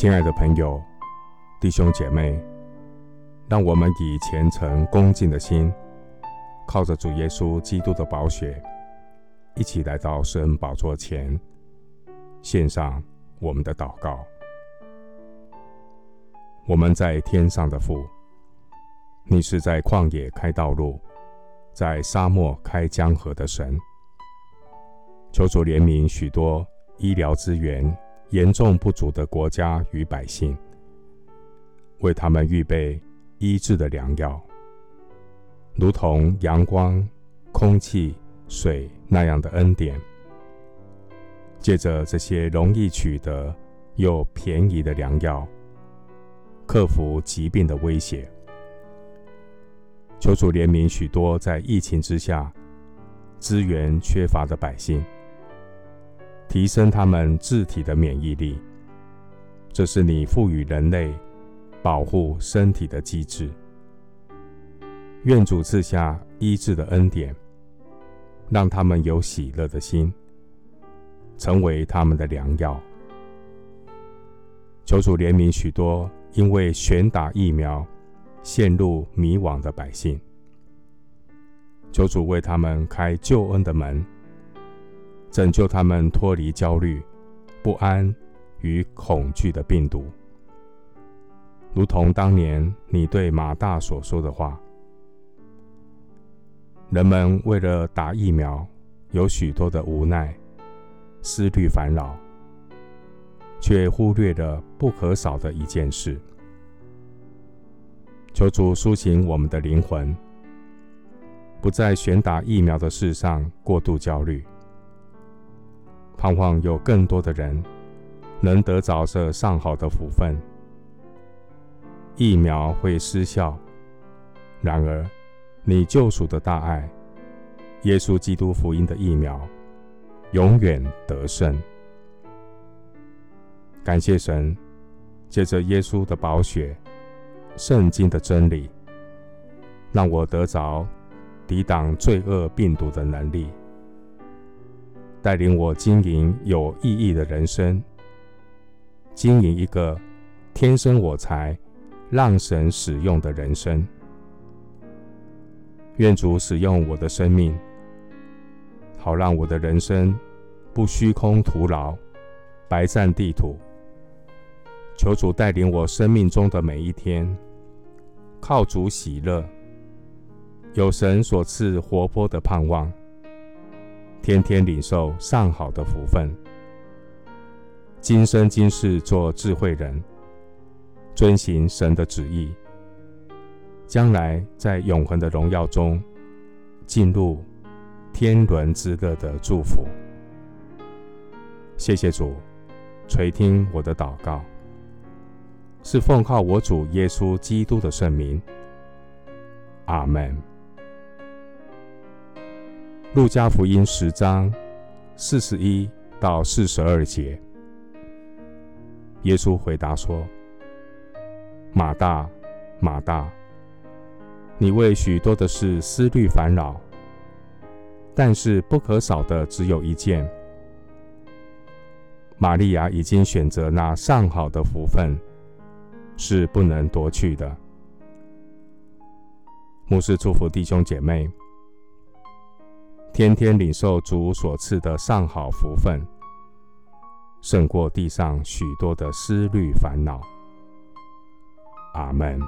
亲爱的朋友、弟兄姐妹，让我们以虔诚恭敬的心，靠着主耶稣基督的宝血，一起来到圣恩宝座前，献上我们的祷告。我们在天上的父，你是在旷野开道路，在沙漠开江河的神。求主怜悯许多医疗资源严重不足的国家与百姓，为他们预备医治的良药，如同阳光、空气、水那样的恩典。借着这些容易取得又便宜的良药，克服疾病的威胁。求主怜悯许多在疫情之下资源缺乏的百姓。提升他们自体的免疫力，这是你赋予人类保护身体的机制。愿主赐下医治的恩典，让他们有喜乐的心，成为他们的良药。求主怜悯许多因为选打疫苗陷入迷惘的百姓，求主为他们开救恩的门。拯救他们脱离焦虑、不安与恐惧的病毒，如同当年你对马大所说的话。人们为了打疫苗，有许多的无奈、思虑、烦恼，却忽略了不可少的一件事。求主苏醒我们的灵魂，不在选打疫苗的事上过度焦虑。盼望有更多的人能得着这上好的福分。疫苗会失效，然而你救赎的大爱，耶稣基督福音的疫苗，永远得胜。感谢神，借着耶稣的宝血、圣经的真理，让我得着抵挡罪恶病毒的能力。带领我经营有意义的人生，经营一个天生我材让神使用的人生。愿主使用我的生命，好让我的人生不虚空徒劳、白占地土。求主带领我生命中的每一天，靠主喜乐，有神所赐活泼的盼望。天天领受上好的福分，今生今世做智慧人，遵行神的旨意，将来在永恒的荣耀中进入天伦之乐的祝福。谢谢主垂听我的祷告，是奉靠我主耶稣基督的圣名。阿门。路加福音十章四十一到四十二节，耶稣回答说：“马大，马大，你为许多的事思虑烦恼，但是不可少的只有一件。玛利亚已经选择那上好的福分，是不能夺去的。”牧师祝福弟兄姐妹。天天领受主所赐的上好福分，胜过地上许多的思虑烦恼。阿门。